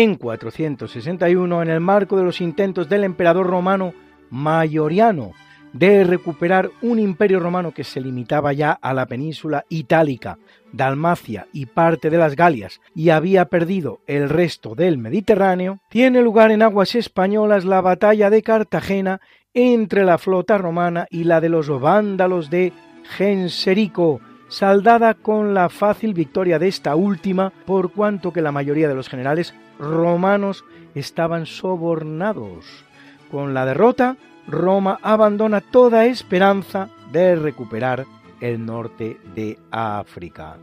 En 461, en el marco de los intentos del emperador romano Maioriano de recuperar un imperio romano que se limitaba ya a la península itálica, Dalmacia y parte de las Galias y había perdido el resto del Mediterráneo, tiene lugar en aguas españolas la batalla de Cartagena entre la flota romana y la de los vándalos de Genserico, saldada con la fácil victoria de esta última, por cuanto que la mayoría de los generales romanos estaban sobornados. Con la derrota, Roma abandona toda esperanza de recuperar el norte de África.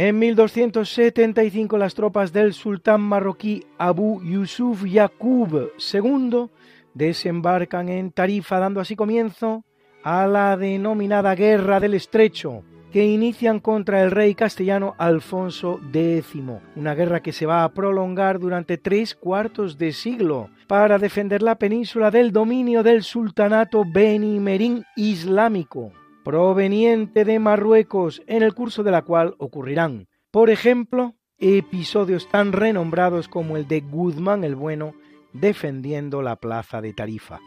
En 1275 las tropas del sultán marroquí Abu Yusuf Yaqub II desembarcan en Tarifa dando así comienzo a la denominada Guerra del Estrecho, que inician contra el rey castellano Alfonso X, una guerra que se va a prolongar durante tres cuartos de siglo para defender la península del dominio del sultanato benimerín islámico, proveniente de Marruecos, en el curso de la cual ocurrirán, por ejemplo, episodios tan renombrados como el de Guzmán el Bueno defendiendo la plaza de Tarifa.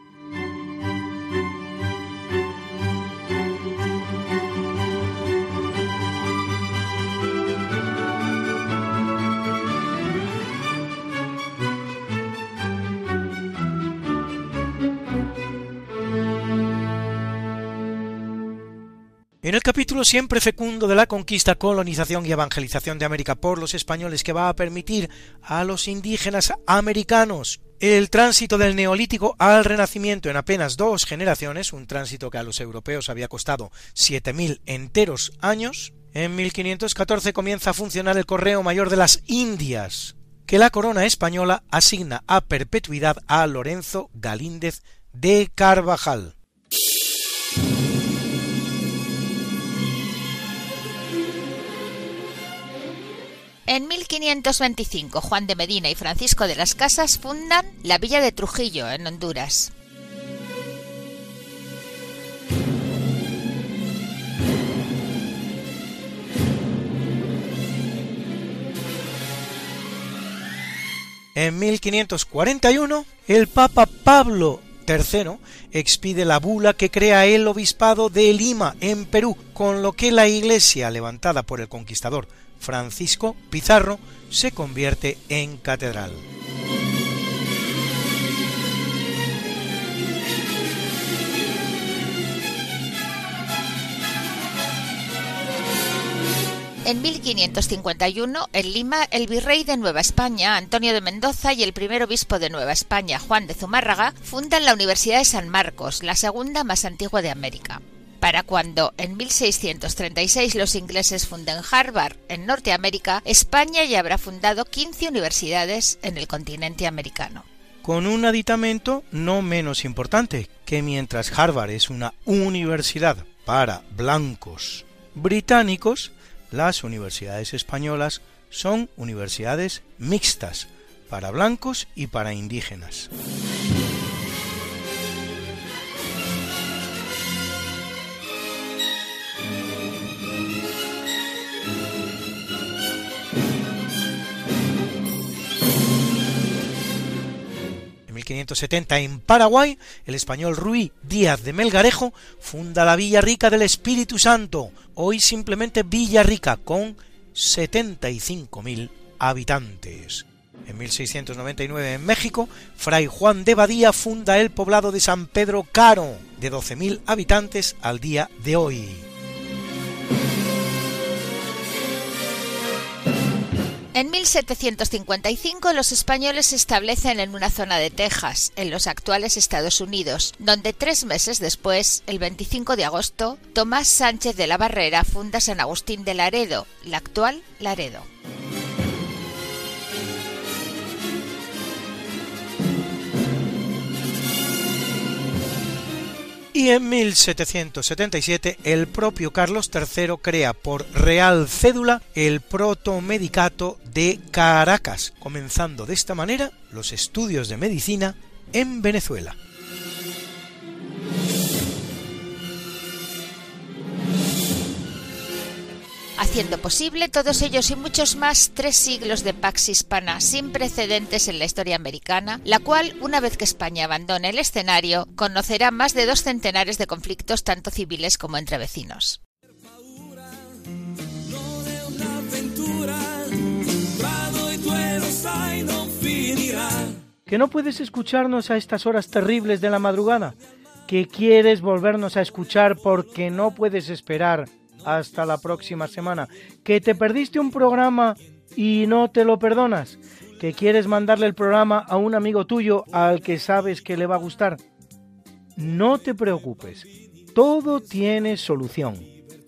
En el capítulo siempre fecundo de la conquista, colonización y evangelización de América por los españoles que va a permitir a los indígenas americanos el tránsito del neolítico al renacimiento en apenas dos generaciones, un tránsito que a los europeos había costado 7.000 enteros años, en 1514 comienza a funcionar el Correo Mayor de las Indias, que la corona española asigna a perpetuidad a Lorenzo Galíndez de Carvajal. En 1525, Juan de Medina y Francisco de las Casas fundan la villa de Trujillo, en Honduras. En 1541, el Papa Pablo III expide la bula que crea el obispado de Lima, en Perú, con lo que la iglesia levantada por el conquistador Francisco Pizarro se convierte en catedral. En 1551, en Lima, el virrey de Nueva España, Antonio de Mendoza, y el primer obispo de Nueva España, Juan de Zumárraga, fundan la Universidad de San Marcos, la segunda más antigua de América. Para cuando en 1636 los ingleses funden Harvard en Norteamérica, España ya habrá fundado 15 universidades en el continente americano. Con un aditamento no menos importante, que mientras Harvard es una universidad para blancos británicos, las universidades españolas son universidades mixtas para blancos y para indígenas. 1570 en Paraguay, el español Ruy Díaz de Melgarejo funda la Villa Rica del Espíritu Santo, hoy simplemente Villa Rica, con 75.000 habitantes. En 1699 en México, Fray Juan de Badía funda el poblado de San Pedro Caro, de 12.000 habitantes al día de hoy. En 1755 los españoles se establecen en una zona de Texas, en los actuales Estados Unidos, donde tres meses después, el 25 de agosto, Tomás Sánchez de la Barrera funda San Agustín de Laredo, la actual Laredo. Y en 1777 el propio Carlos III crea por real cédula el protomedicato de Caracas, comenzando de esta manera los estudios de medicina en Venezuela. Haciendo posible todos ellos y muchos más tres siglos de pax hispana sin precedentes en la historia americana, la cual, una vez que España abandone el escenario, conocerá más de dos centenares de conflictos tanto civiles como entre vecinos. ¿Que no puedes escucharnos a estas horas terribles de la madrugada? ¿Que quieres volvernos a escuchar porque no puedes esperar hasta la próxima semana. Que te perdiste un programa y no te lo perdonas. Que quieres mandarle el programa a un amigo tuyo al que sabes que le va a gustar. No te preocupes. Todo tiene solución.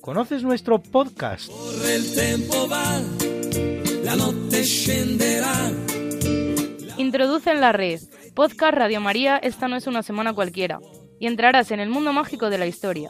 ¿Conoces nuestro podcast? Introduce en la red Podcast Radio María Esta no es una semana cualquiera y entrarás en el mundo mágico de la historia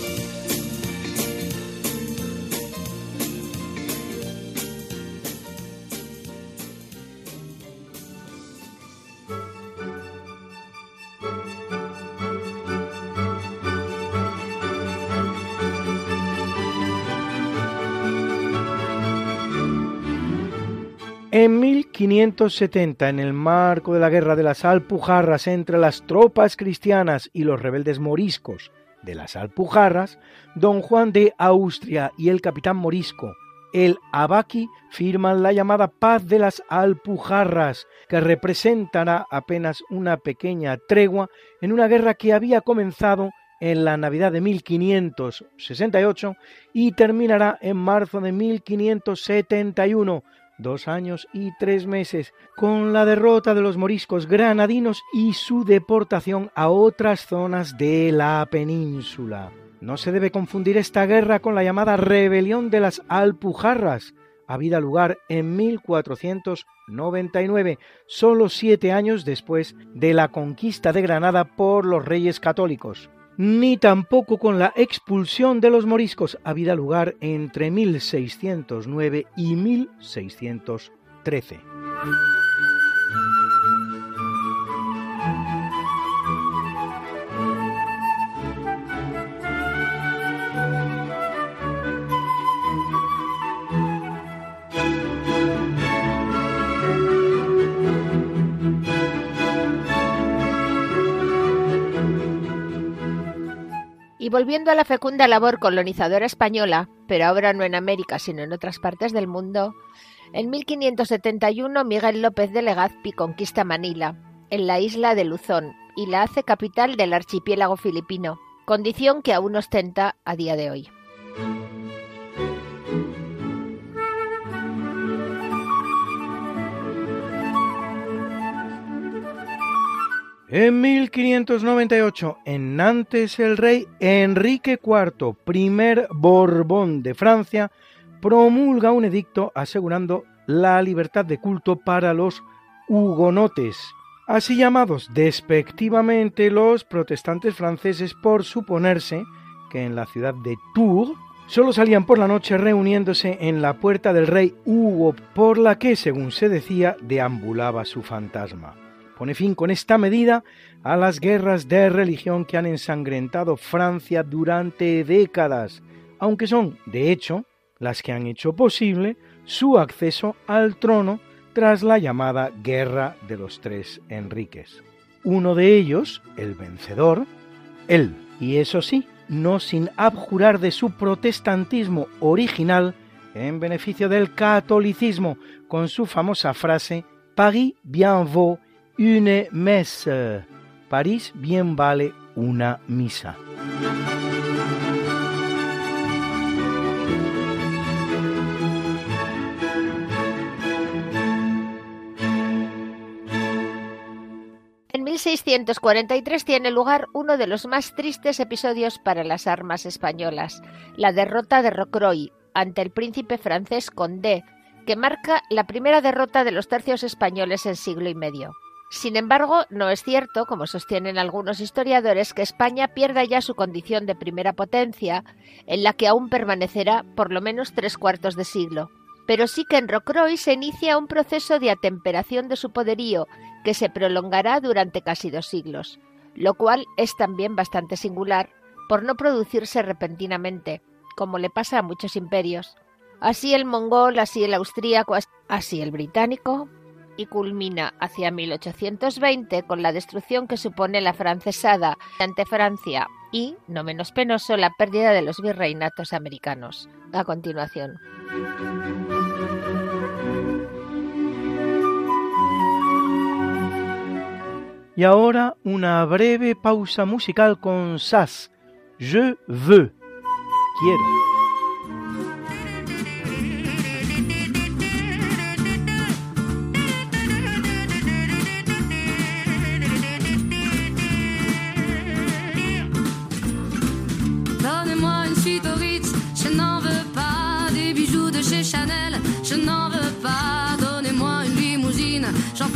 En 1570, en el marco de la guerra de las Alpujarras entre las tropas cristianas y los rebeldes moriscos de las Alpujarras, don Juan de Austria y el capitán morisco, el Abaqui, firman la llamada Paz de las Alpujarras, que representará apenas una pequeña tregua en una guerra que había comenzado en la Navidad de 1568 y terminará en marzo de 1571 dos años y tres meses, con la derrota de los moriscos granadinos y su deportación a otras zonas de la península. No se debe confundir esta guerra con la llamada rebelión de las Alpujarras, habida lugar en 1499, solo siete años después de la conquista de Granada por los reyes católicos ni tampoco con la expulsión de los moriscos habida lugar entre 1609 y 1613. Volviendo a la fecunda labor colonizadora española, pero ahora no en América sino en otras partes del mundo, en 1571 Miguel López de Legazpi conquista Manila, en la isla de Luzón, y la hace capital del archipiélago filipino, condición que aún ostenta a día de hoy. En 1598, en Nantes, el rey Enrique IV, primer Borbón de Francia, promulga un edicto asegurando la libertad de culto para los hugonotes, así llamados despectivamente los protestantes franceses por suponerse que en la ciudad de Tours solo salían por la noche reuniéndose en la puerta del rey Hugo por la que, según se decía, deambulaba su fantasma pone fin con esta medida a las guerras de religión que han ensangrentado Francia durante décadas, aunque son, de hecho, las que han hecho posible su acceso al trono tras la llamada Guerra de los Tres Enriques. Uno de ellos, el vencedor, él, y eso sí, no sin abjurar de su protestantismo original en beneficio del catolicismo, con su famosa frase Paris bien vaut une messe. París bien vale una misa. En 1643 tiene lugar uno de los más tristes episodios para las armas españolas, la derrota de Rocroi ante el príncipe francés Condé, que marca la primera derrota de los tercios españoles en siglo y medio. Sin embargo, no es cierto, como sostienen algunos historiadores, que España pierda ya su condición de primera potencia, en la que aún permanecerá por lo menos tres cuartos de siglo. Pero sí que en Rocroi se inicia un proceso de atemperación de su poderío que se prolongará durante casi dos siglos, lo cual es también bastante singular por no producirse repentinamente, como le pasa a muchos imperios. Así el mongol, así el austríaco, así el británico, y culmina hacia 1820 con la destrucción que supone la francesada ante Francia y, no menos penoso, la pérdida de los virreinatos americanos. A continuación. Y ahora una breve pausa musical con Sass. Je veux. Quiero.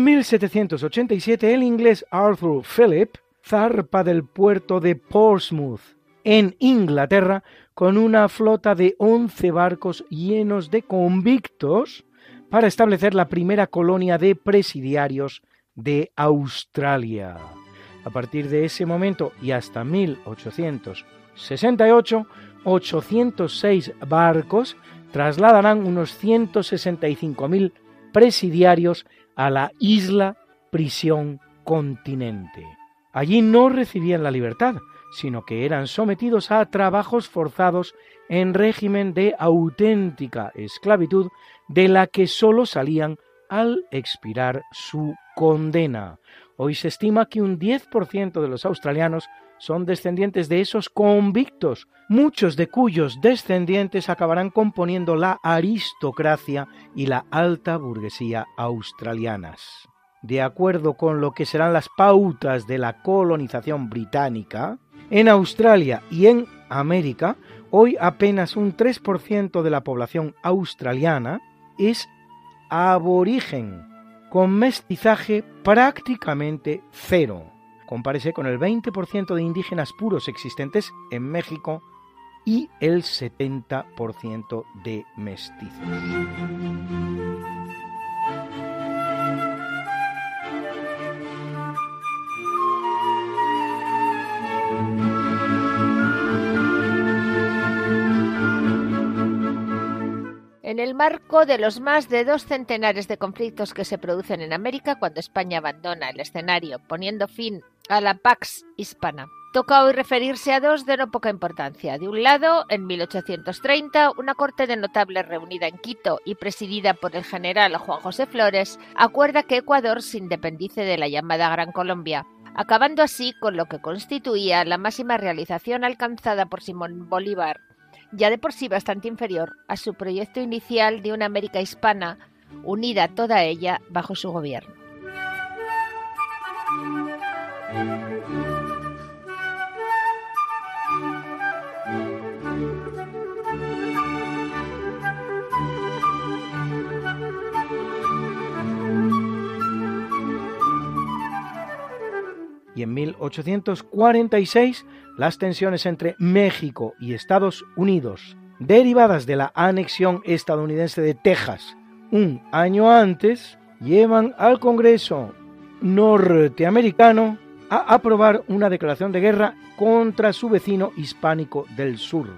En 1787 el inglés Arthur Phillip zarpa del puerto de Portsmouth, en Inglaterra, con una flota de 11 barcos llenos de convictos para establecer la primera colonia de presidiarios de Australia. A partir de ese momento y hasta 1868, 806 barcos trasladarán unos 165.000 presidiarios a la isla prisión continente. Allí no recibían la libertad, sino que eran sometidos a trabajos forzados en régimen de auténtica esclavitud de la que sólo salían al expirar su condena. Hoy se estima que un 10% de los australianos son descendientes de esos convictos, muchos de cuyos descendientes acabarán componiendo la aristocracia y la alta burguesía australianas. De acuerdo con lo que serán las pautas de la colonización británica, en Australia y en América, hoy apenas un 3% de la población australiana es aborigen, con mestizaje prácticamente cero. Compárese con el 20% de indígenas puros existentes en México y el 70% de mestizos. En el marco de los más de dos centenares de conflictos que se producen en América cuando España abandona el escenario, poniendo fin a la Pax Hispana. Toca hoy referirse a dos de no poca importancia. De un lado, en 1830, una corte de notables reunida en Quito y presidida por el general Juan José Flores acuerda que Ecuador se independice de la llamada Gran Colombia, acabando así con lo que constituía la máxima realización alcanzada por Simón Bolívar, ya de por sí bastante inferior a su proyecto inicial de una América hispana unida toda ella bajo su gobierno. y en 1846 las tensiones entre México y Estados Unidos, derivadas de la anexión estadounidense de Texas un año antes, llevan al Congreso norteamericano a aprobar una declaración de guerra contra su vecino hispánico del sur.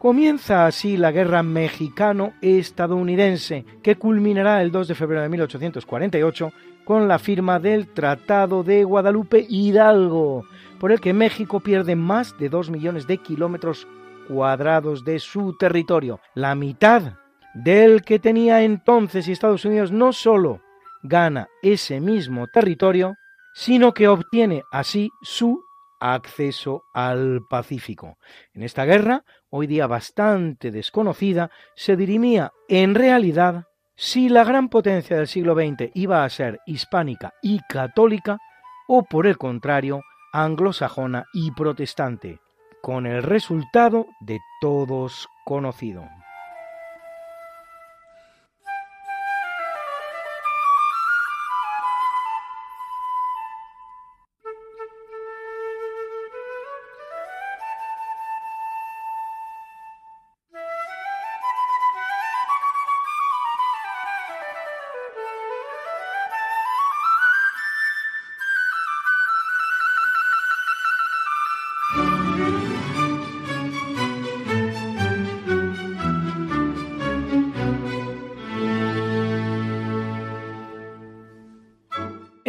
Comienza así la guerra mexicano-estadounidense, que culminará el 2 de febrero de 1848 con la firma del Tratado de Guadalupe Hidalgo, por el que México pierde más de 2 millones de kilómetros cuadrados de su territorio, la mitad del que tenía entonces y Estados Unidos no solo gana ese mismo territorio, sino que obtiene así su acceso al Pacífico. En esta guerra, hoy día bastante desconocida, se dirimía en realidad si la gran potencia del siglo XX iba a ser hispánica y católica o por el contrario anglosajona y protestante, con el resultado de todos conocido.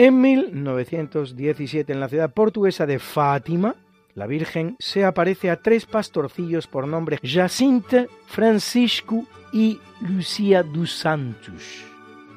En 1917, en la ciudad portuguesa de Fátima, la Virgen se aparece a tres pastorcillos por nombre Jacinta, Francisco y Lucía dos Santos.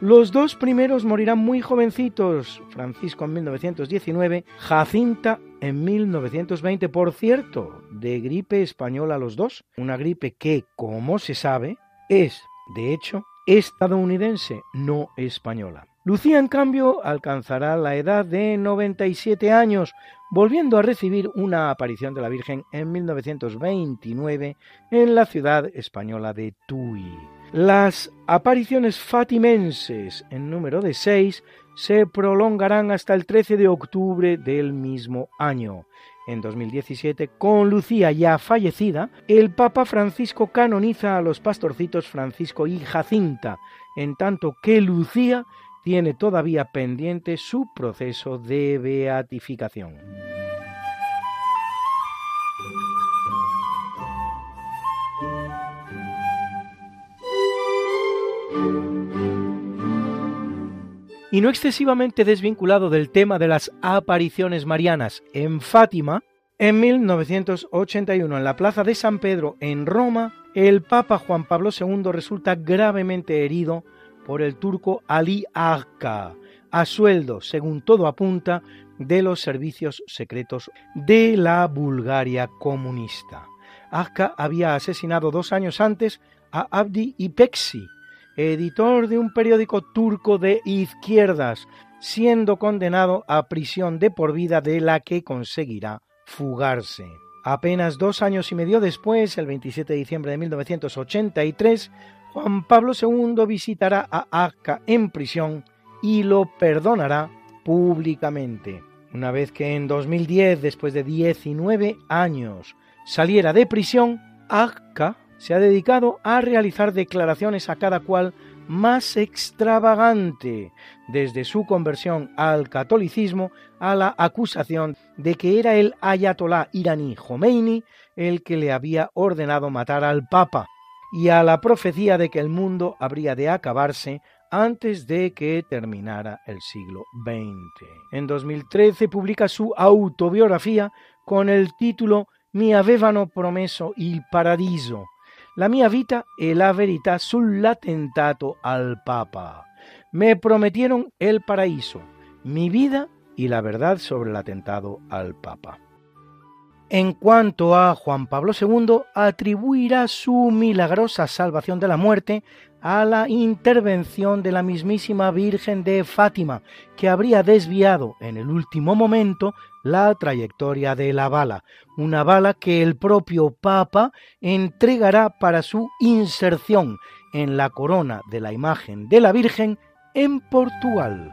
Los dos primeros morirán muy jovencitos, Francisco en 1919, Jacinta en 1920, por cierto, de gripe española los dos, una gripe que, como se sabe, es, de hecho, estadounidense, no española. Lucía, en cambio, alcanzará la edad de 97 años, volviendo a recibir una aparición de la Virgen en 1929 en la ciudad española de Tui. Las apariciones fatimenses en número de seis se prolongarán hasta el 13 de octubre del mismo año. En 2017, con Lucía ya fallecida, el Papa Francisco canoniza a los pastorcitos Francisco y Jacinta, en tanto que Lucía tiene todavía pendiente su proceso de beatificación. y no excesivamente desvinculado del tema de las apariciones marianas en Fátima, en 1981 en la Plaza de San Pedro en Roma, el Papa Juan Pablo II resulta gravemente herido por el turco Ali Agca, a sueldo, según todo apunta, de los servicios secretos de la Bulgaria comunista. Agca había asesinado dos años antes a Abdi Ipeksi, editor de un periódico turco de izquierdas, siendo condenado a prisión de por vida de la que conseguirá fugarse. Apenas dos años y medio después, el 27 de diciembre de 1983, Juan Pablo II visitará a Akka en prisión y lo perdonará públicamente. Una vez que en 2010, después de 19 años, saliera de prisión, Akka se ha dedicado a realizar declaraciones a cada cual más extravagante, desde su conversión al catolicismo a la acusación de que era el ayatolá iraní Khomeini el que le había ordenado matar al Papa, y a la profecía de que el mundo habría de acabarse antes de que terminara el siglo XX. En 2013 publica su autobiografía con el título Mi avevano promesso il paradiso, la mia vita e la verità sull'attentato al Papa. Me prometieron el paraíso, mi vida y la verdad sobre el atentado al Papa. En cuanto a Juan Pablo II, atribuirá su milagrosa salvación de la muerte a la intervención de la mismísima Virgen de Fátima, que habría desviado en el último momento la trayectoria de la bala, una bala que el propio Papa entregará para su inserción en la corona de la imagen de la Virgen en Portugal.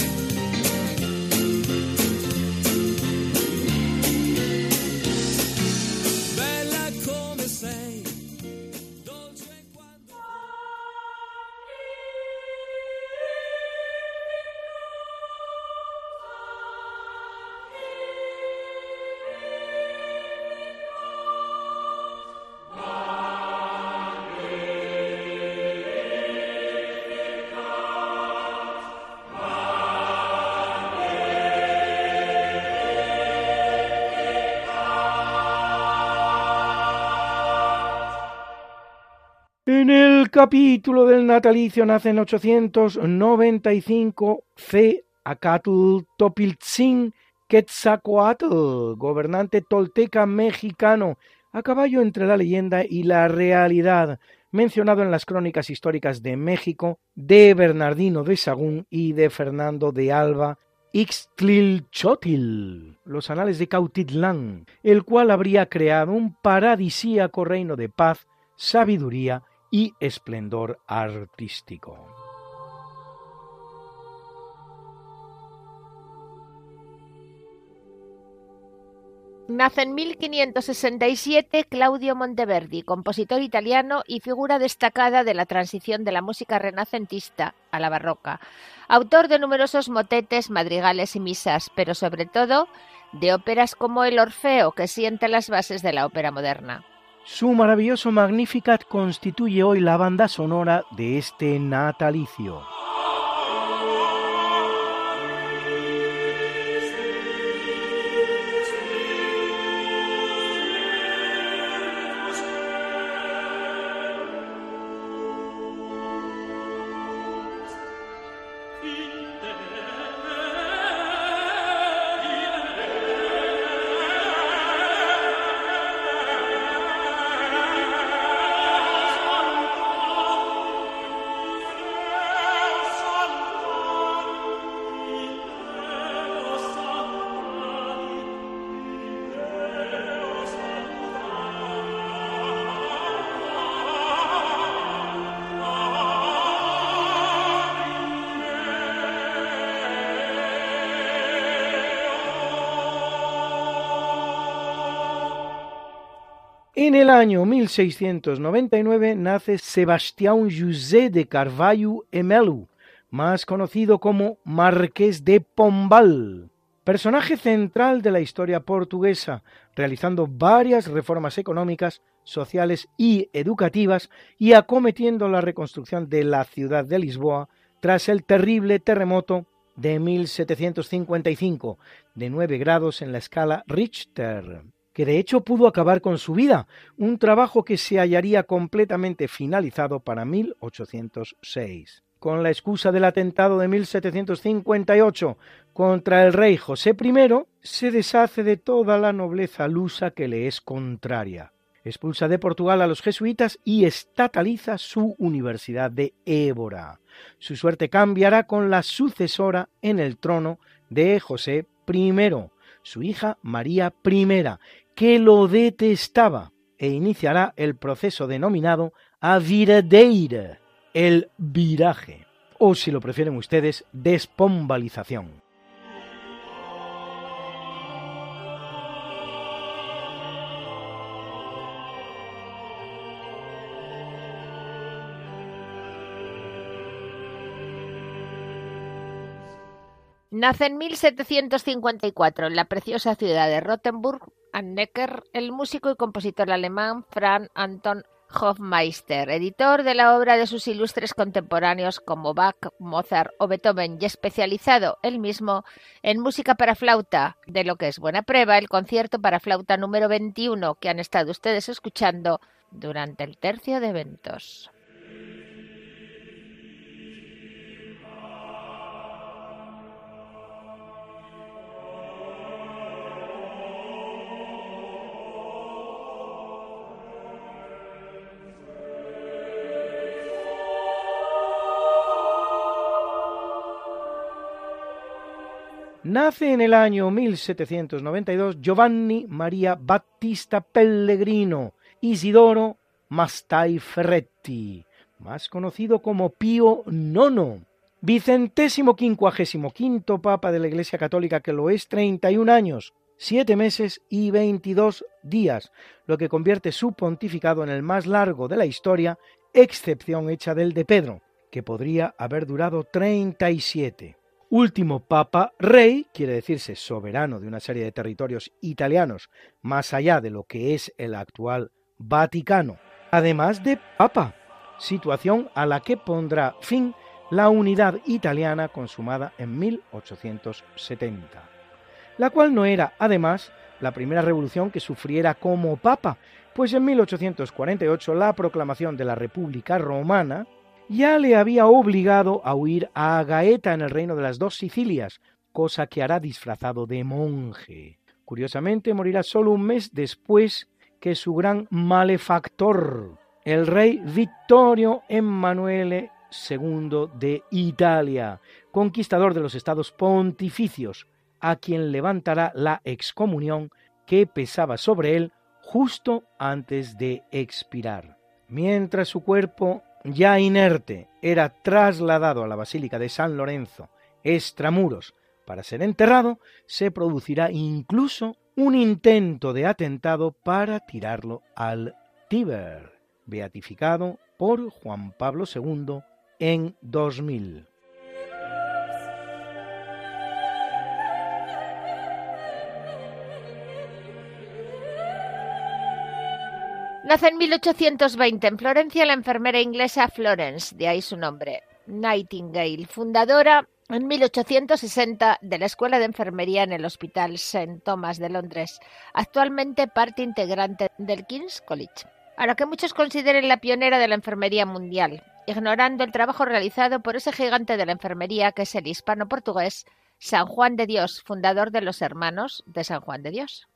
Capítulo del natalicio nace en 895 C. Acatl Topiltzin Quetzalcoatl, gobernante tolteca mexicano, a caballo entre la leyenda y la realidad, mencionado en las crónicas históricas de México de Bernardino de Sagún y de Fernando de Alba Ixtlilchótl, los anales de Cautitlán, el cual habría creado un paradisíaco reino de paz, sabiduría y esplendor artístico. Nace en 1567 Claudio Monteverdi, compositor italiano y figura destacada de la transición de la música renacentista a la barroca, autor de numerosos motetes, madrigales y misas, pero sobre todo de óperas como El Orfeo, que sienta las bases de la ópera moderna. Su maravilloso Magnificat constituye hoy la banda sonora de este natalicio. En el año 1699 nace Sebastián José de Carvalho Emelu, más conocido como Marqués de Pombal, personaje central de la historia portuguesa, realizando varias reformas económicas, sociales y educativas y acometiendo la reconstrucción de la ciudad de Lisboa tras el terrible terremoto de 1755, de 9 grados en la escala Richter que de hecho pudo acabar con su vida, un trabajo que se hallaría completamente finalizado para 1806. Con la excusa del atentado de 1758 contra el rey José I, se deshace de toda la nobleza lusa que le es contraria. Expulsa de Portugal a los jesuitas y estataliza su Universidad de Évora. Su suerte cambiará con la sucesora en el trono de José I, su hija María I, que lo detestaba e iniciará el proceso denominado aviradeira, el viraje, o si lo prefieren ustedes, despombalización. Nace en 1754 en la preciosa ciudad de Rottenburg Necker, el músico y compositor alemán Franz Anton Hofmeister, editor de la obra de sus ilustres contemporáneos como Bach, Mozart o Beethoven y especializado él mismo en música para flauta, de lo que es buena prueba el concierto para flauta número 21 que han estado ustedes escuchando durante el tercio de eventos. Nace en el año 1792 Giovanni Maria Battista Pellegrino Isidoro Mastai Ferretti, más conocido como Pío IX, vicentésimo quincuagésimo quinto papa de la Iglesia Católica que lo es 31 años, 7 meses y 22 días, lo que convierte su pontificado en el más largo de la historia, excepción hecha del de Pedro, que podría haber durado 37 último papa rey, quiere decirse soberano de una serie de territorios italianos más allá de lo que es el actual Vaticano, además de papa, situación a la que pondrá fin la unidad italiana consumada en 1870, la cual no era además la primera revolución que sufriera como papa, pues en 1848 la proclamación de la República Romana ya le había obligado a huir a Gaeta en el reino de las dos Sicilias, cosa que hará disfrazado de monje. Curiosamente, morirá solo un mes después que su malefactor, el rey Vittorio Emanuele II de Italia, conquistador de los estados pontificios, a quien levantará la excomunión que pesaba sobre él justo antes de expirar. Mientras su cuerpo ya inerte, era trasladado a la Basílica de San Lorenzo, extramuros, para ser enterrado, se producirá incluso un intento de atentado para tirarlo al Tíber, beatificado por Juan Pablo II en 2000. Nace en 1820 en Florencia la enfermera inglesa Florence, de ahí su nombre, Nightingale, fundadora en 1860 de la Escuela de Enfermería en el Hospital St. Thomas de Londres, actualmente parte integrante del King's College. A lo que muchos consideren la pionera de la enfermería mundial, ignorando el trabajo realizado por ese gigante de la enfermería que es el hispano-portugués San Juan de Dios, fundador de los Hermanos de San Juan de Dios.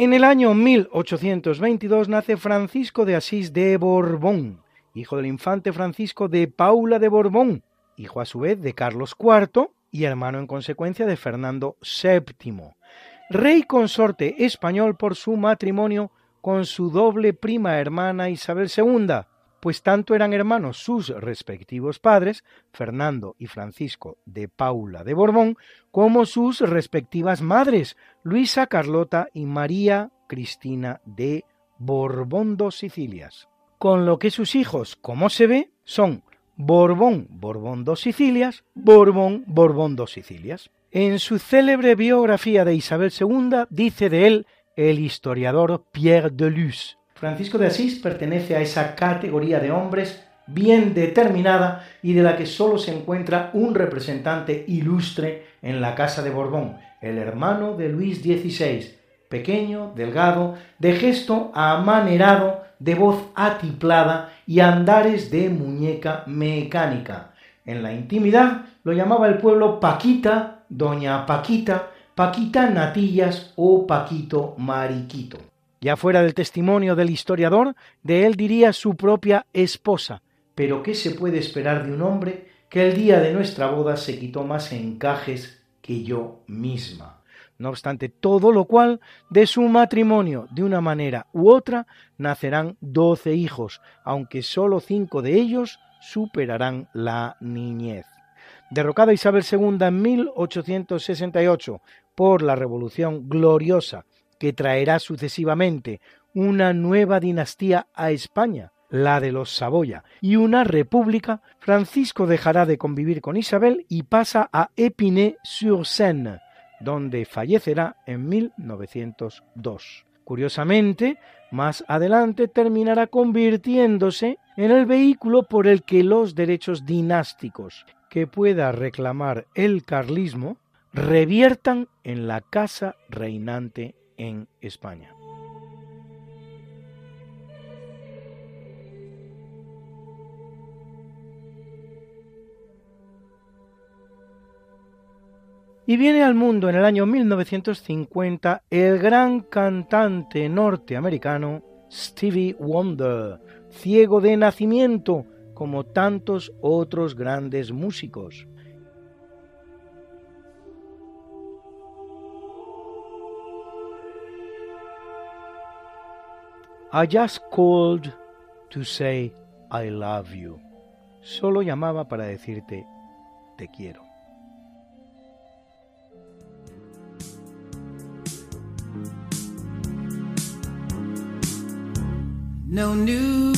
En el año 1822 nace Francisco de Asís de Borbón, hijo del infante Francisco de Paula de Borbón, hijo a su vez de Carlos IV y hermano en consecuencia de Fernando VII, rey consorte español por su matrimonio con su doble prima hermana Isabel II, pues tanto eran hermanos sus respectivos padres, Fernando y Francisco de Paula de Borbón, como sus respectivas madres, Luisa Carlota y María Cristina de Borbón dos Sicilias. Con lo que sus hijos, como se ve, son Borbón, Borbón dos Sicilias, Borbón, Borbón dos Sicilias. En su célebre biografía de Isabel II dice de él el historiador Pierre de Luz, Francisco de Asís pertenece a esa categoría de hombres bien determinada y de la que solo se encuentra un representante ilustre en la Casa de Borbón, el hermano de Luis XVI, pequeño, delgado, de gesto amanerado, de voz atiplada y andares de muñeca mecánica. En la intimidad lo llamaba el pueblo Paquita, Doña Paquita, Paquita Natillas o Paquito Mariquito. Ya fuera del testimonio del historiador, de él diría su propia esposa, pero ¿qué se puede esperar de un hombre que el día de nuestra boda se quitó más encajes que yo misma? No obstante todo lo cual, de su matrimonio, de una manera u otra, nacerán doce hijos, aunque sólo cinco de ellos superarán la niñez. Derrocada Isabel II en 1868 por la Revolución Gloriosa que traerá sucesivamente una nueva dinastía a España, la de los Saboya, y una república, Francisco dejará de convivir con Isabel y pasa a Épinay-sur-Seine, donde fallecerá en 1902. Curiosamente, más adelante terminará convirtiéndose en el vehículo por el que los derechos dinásticos que pueda reclamar el carlismo reviertan en la casa reinante en España. Y viene al mundo en el año 1950 el gran cantante norteamericano Stevie Wonder, ciego de nacimiento, como tantos otros grandes músicos. I just called to say I love you. Solo llamaba para decirte te quiero. No New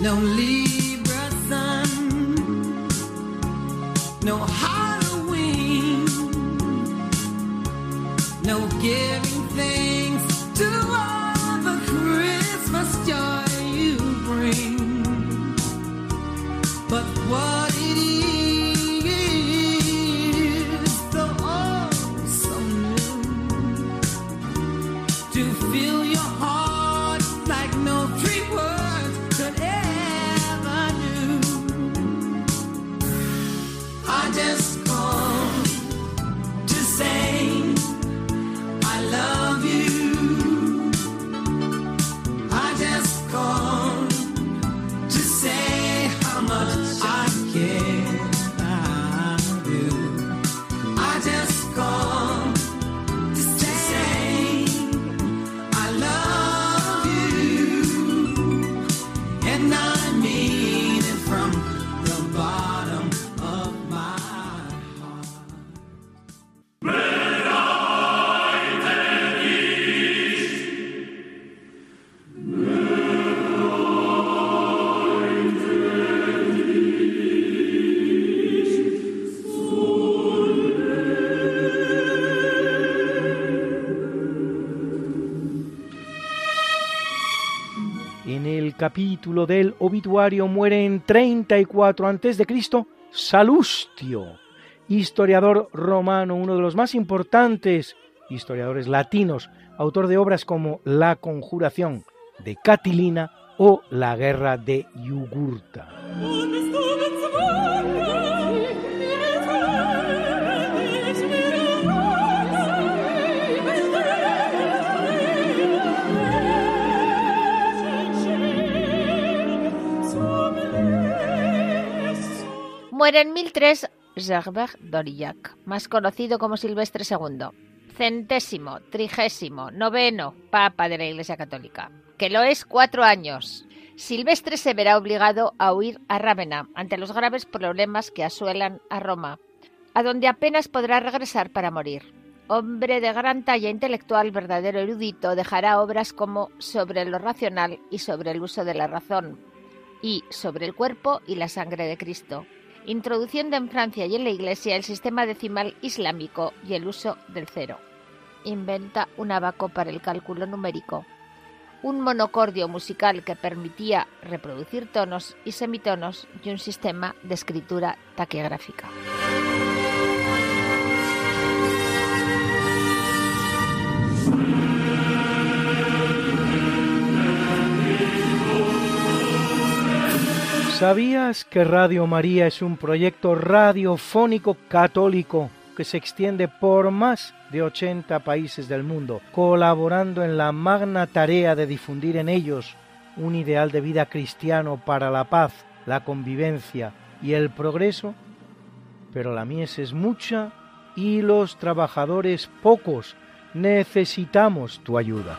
No capítulo del obituario muere en 34 a.C. Salustio, historiador romano, uno de los más importantes historiadores latinos, autor de obras como La Conjuración de Catilina o La Guerra de Yugurta. Muere en 1003 Gerbert d'Aurillac, más conocido como Silvestre II, centésimo, trigésimo, noveno Papa de la Iglesia Católica, que lo es cuatro años. Silvestre se verá obligado a huir a Rávena ante los graves problemas que asuelan a Roma, a donde apenas podrá regresar para morir. Hombre de gran talla intelectual, verdadero erudito, dejará obras como Sobre lo racional y sobre el uso de la razón, y Sobre el cuerpo y la sangre de Cristo, introduciendo en Francia y en la Iglesia el sistema decimal islámico y el uso del cero. Inventa un abaco para el cálculo numérico, un monocordio musical que permitía reproducir tonos y semitonos y un sistema de escritura taquigráfica. ¿Sabías que Radio María es un proyecto radiofónico católico que se extiende por más de 80 países del mundo, colaborando en la magna tarea de difundir en ellos un ideal de vida cristiano para la paz, la convivencia y el progreso? Pero la mies es mucha y los trabajadores pocos. Necesitamos tu ayuda.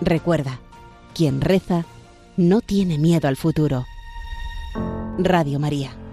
Recuerda, quien reza no tiene miedo al futuro. Radio María.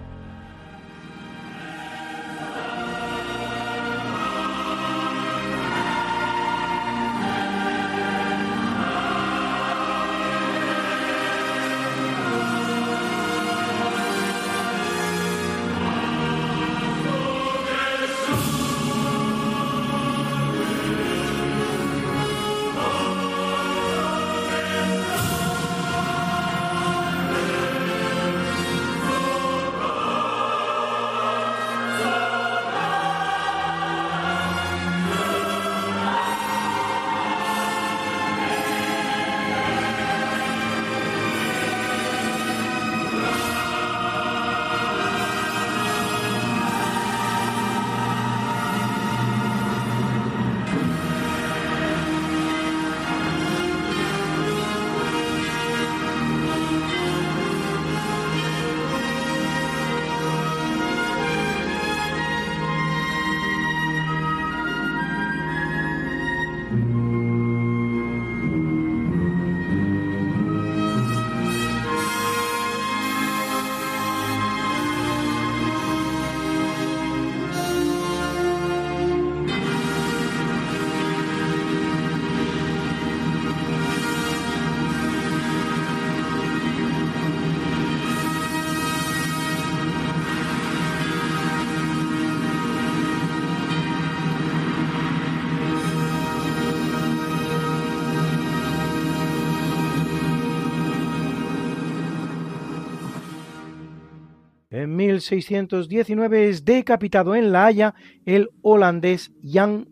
1619 es decapitado en La Haya el holandés Jan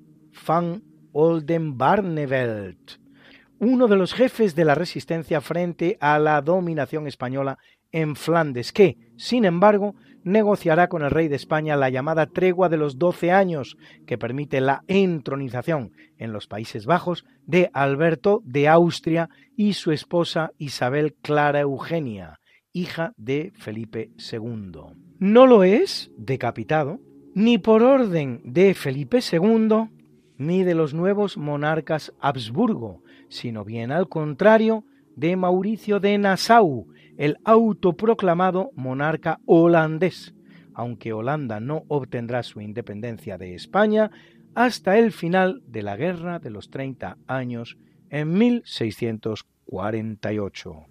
van Oldenbarnevelt, uno de los jefes de la resistencia frente a la dominación española en Flandes, que, sin embargo, negociará con el rey de España la llamada tregua de los doce años, que permite la entronización en los Países Bajos de Alberto de Austria y su esposa Isabel Clara Eugenia, hija de Felipe II. No lo es, decapitado, ni por orden de Felipe II, ni de los nuevos monarcas Habsburgo, sino bien al contrario de Mauricio de Nassau, el autoproclamado monarca holandés, aunque Holanda no obtendrá su independencia de España hasta el final de la Guerra de los Treinta Años en 1648.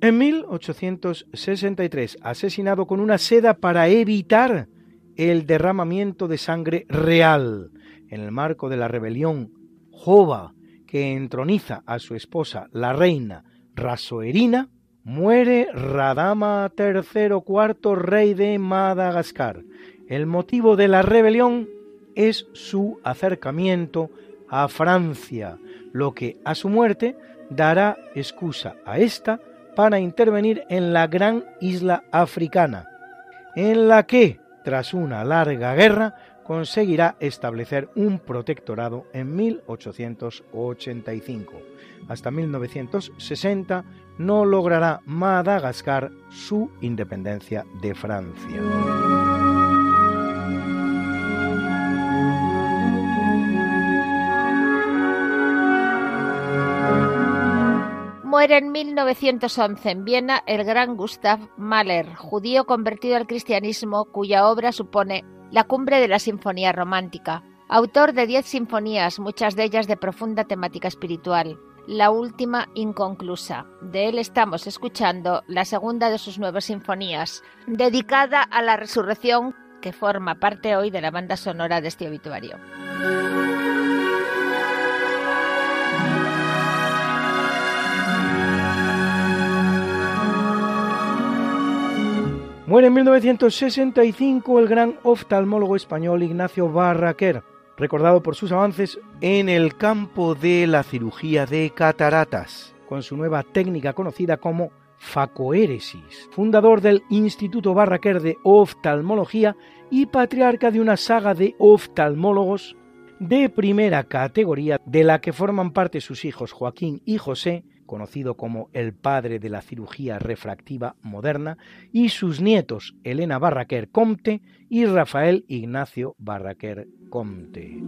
En 1863, asesinado con una seda para evitar el derramamiento de sangre real en el marco de la rebelión Jova que entroniza a su esposa, la reina Rasoerina, muere Radama III IV, rey de Madagascar. El motivo de la rebelión es su acercamiento a Francia, lo que a su muerte dará excusa a esta para intervenir en la gran isla africana, en la que, tras una larga guerra, conseguirá establecer un protectorado en 1885. Hasta 1960 no logrará Madagascar su independencia de Francia. Muere en 1911 en Viena el gran Gustav Mahler, judío convertido al cristianismo cuya obra supone la cumbre de la sinfonía romántica. Autor de diez sinfonías, muchas de ellas de profunda temática espiritual. La última inconclusa. De él estamos escuchando la segunda de sus nueve sinfonías, dedicada a la resurrección que forma parte hoy de la banda sonora de este obituario. Muere en 1965 el gran oftalmólogo español Ignacio Barraquer, recordado por sus avances en el campo de la cirugía de cataratas, con su nueva técnica conocida como facoéresis, fundador del Instituto Barraquer de Oftalmología y patriarca de una saga de oftalmólogos de primera categoría de la que forman parte sus hijos Joaquín y José, conocido como el padre de la cirugía refractiva moderna, y sus nietos Elena Barraquer Comte y Rafael Ignacio Barraquer Comte.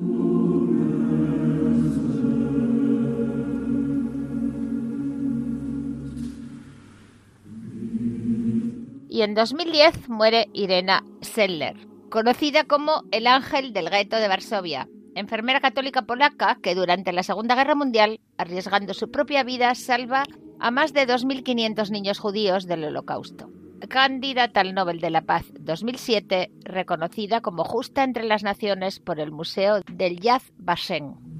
Y en 2010 muere Irena Seller, conocida como el ángel del gueto de Varsovia, enfermera católica polaca que durante la Segunda Guerra Mundial, arriesgando su propia vida, salva a más de 2.500 niños judíos del Holocausto. Candidata al Nobel de la Paz 2007, reconocida como justa entre las naciones por el Museo del Yad Vashem.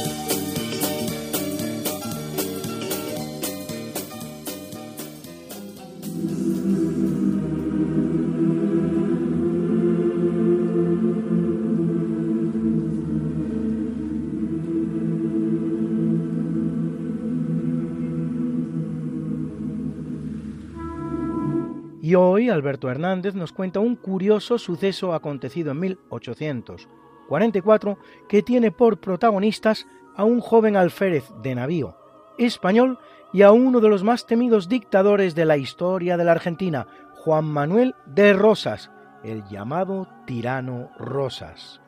Y hoy Alberto Hernández nos cuenta un curioso suceso acontecido en 1844 que tiene por protagonistas a un joven alférez de navío español y a uno de los más temidos dictadores de la historia de la Argentina, Juan Manuel de Rosas, el llamado tirano Rosas.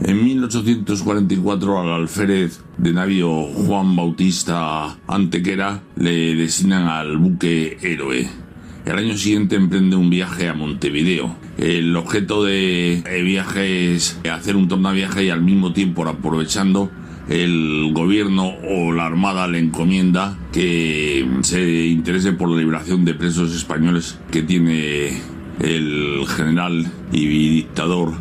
En 1844 al alférez de navío Juan Bautista Antequera le designan al buque héroe. El año siguiente emprende un viaje a Montevideo. El objeto de viaje es hacer un tornaviaje y al mismo tiempo aprovechando el gobierno o la armada le encomienda que se interese por la liberación de presos españoles que tiene el general y dictador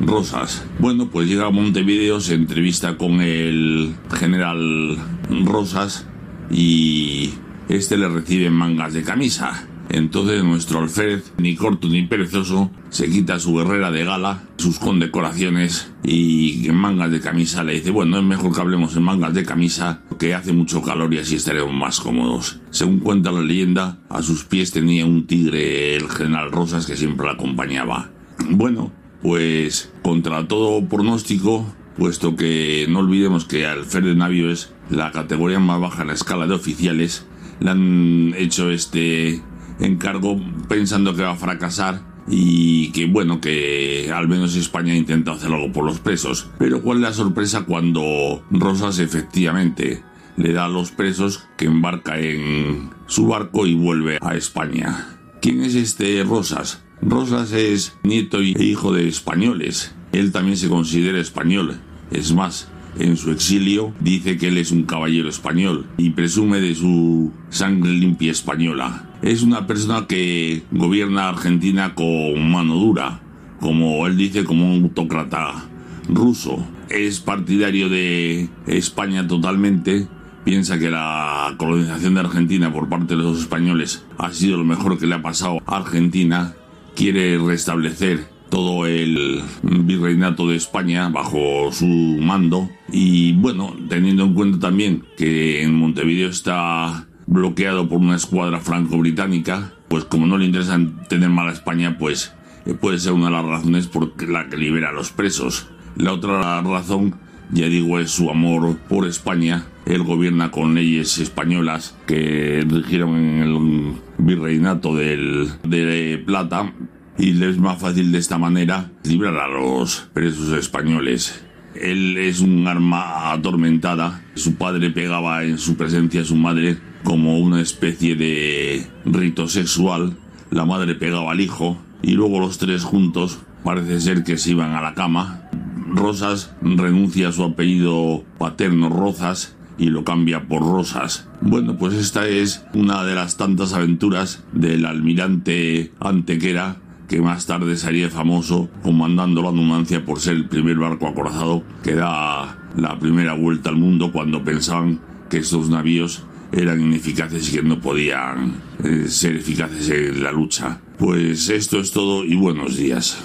Rosas. Bueno, pues llega a Montevideo, se entrevista con el general Rosas y este le recibe mangas de camisa. Entonces nuestro alférez, ni corto ni perezoso, se quita su guerrera de gala, sus condecoraciones y en mangas de camisa le dice, bueno, es mejor que hablemos en mangas de camisa, que hace mucho calor y así estaremos más cómodos. Según cuenta la leyenda, a sus pies tenía un tigre el general Rosas que siempre la acompañaba. Bueno, pues contra todo pronóstico, puesto que no olvidemos que alférez de navío es la categoría más baja en la escala de oficiales, le han hecho este encargo pensando que va a fracasar y que bueno, que al menos España intenta hacer algo por los presos. Pero cuál es la sorpresa cuando Rosas efectivamente le da a los presos que embarca en su barco y vuelve a España. ¿Quién es este Rosas? Rosas es nieto e hijo de españoles. Él también se considera español. Es más, en su exilio dice que él es un caballero español y presume de su sangre limpia española. Es una persona que gobierna Argentina con mano dura, como él dice, como un autócrata ruso. Es partidario de España totalmente. Piensa que la colonización de Argentina por parte de los españoles ha sido lo mejor que le ha pasado a Argentina. Quiere restablecer todo el virreinato de España bajo su mando y bueno, teniendo en cuenta también que en Montevideo está bloqueado por una escuadra franco-británica, pues como no le interesa tener mal a España, pues eh, puede ser una de las razones por la que libera a los presos. La otra razón, ya digo, es su amor por España. Él gobierna con leyes españolas que rigieron en el virreinato del, de Plata y le es más fácil de esta manera librar a los presos españoles. Él es un arma atormentada. Su padre pegaba en su presencia a su madre como una especie de rito sexual. La madre pegaba al hijo y luego los tres juntos parece ser que se iban a la cama. Rosas renuncia a su apellido paterno Rozas y lo cambia por Rosas. Bueno, pues esta es una de las tantas aventuras del almirante Antequera que más tarde sería famoso comandando la Numancia por ser el primer barco acorazado que da la primera vuelta al mundo cuando pensaban que estos navíos eran ineficaces y que no podían eh, ser eficaces en la lucha. Pues esto es todo y buenos días.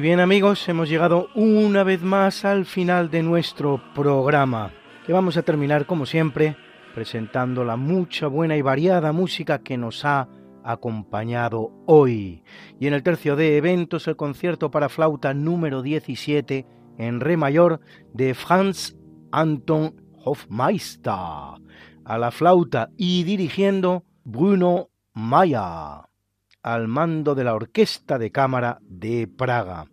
Bien amigos, hemos llegado una vez más al final de nuestro programa, que vamos a terminar como siempre presentando la mucha buena y variada música que nos ha acompañado hoy. Y en el tercio de eventos el concierto para flauta número 17 en re mayor de Franz Anton Hofmeister a la flauta y dirigiendo Bruno Maya al mando de la Orquesta de Cámara de Praga.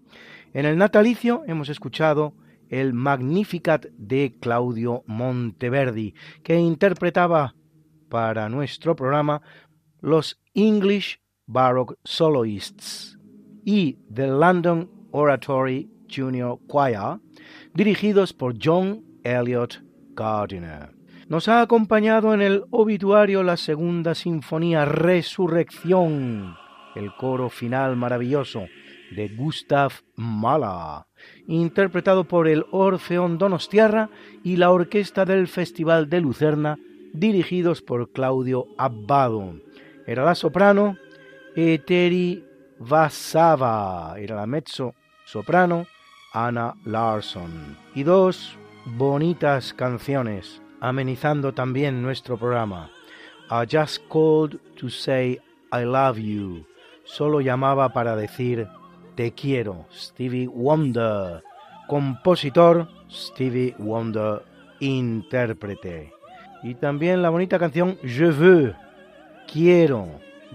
En el natalicio hemos escuchado el Magnificat de Claudio Monteverdi, que interpretaba para nuestro programa los English Baroque Soloists y The London Oratory Junior Choir, dirigidos por John Elliot Gardiner. Nos ha acompañado en el obituario la segunda sinfonía Resurrección, el coro final maravilloso de Gustav Mahler, interpretado por el Orfeón Donostiarra y la orquesta del Festival de Lucerna, dirigidos por Claudio Abbado. Era la soprano Eteri Vasava, era la mezzo soprano Anna Larson y dos bonitas canciones amenizando también nuestro programa. I just called to say I love you. Solo llamaba para decir te quiero. Stevie Wonder. Compositor Stevie Wonder. Intérprete. Y también la bonita canción Je veux. Quiero.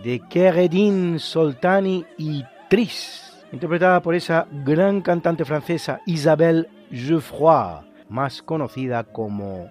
De Keredin Soltani y Tris. Interpretada por esa gran cantante francesa Isabelle Geoffroy, más conocida como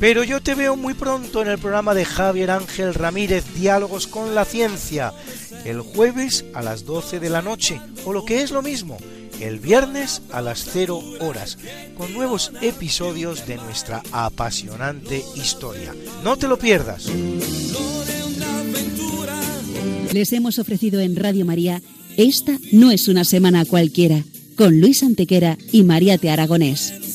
Pero yo te veo muy pronto en el programa de Javier Ángel Ramírez, Diálogos con la Ciencia, el jueves a las 12 de la noche, o lo que es lo mismo, el viernes a las 0 horas, con nuevos episodios de nuestra apasionante historia. No te lo pierdas. Les hemos ofrecido en Radio María Esta no es una semana cualquiera, con Luis Antequera y María Te Aragonés.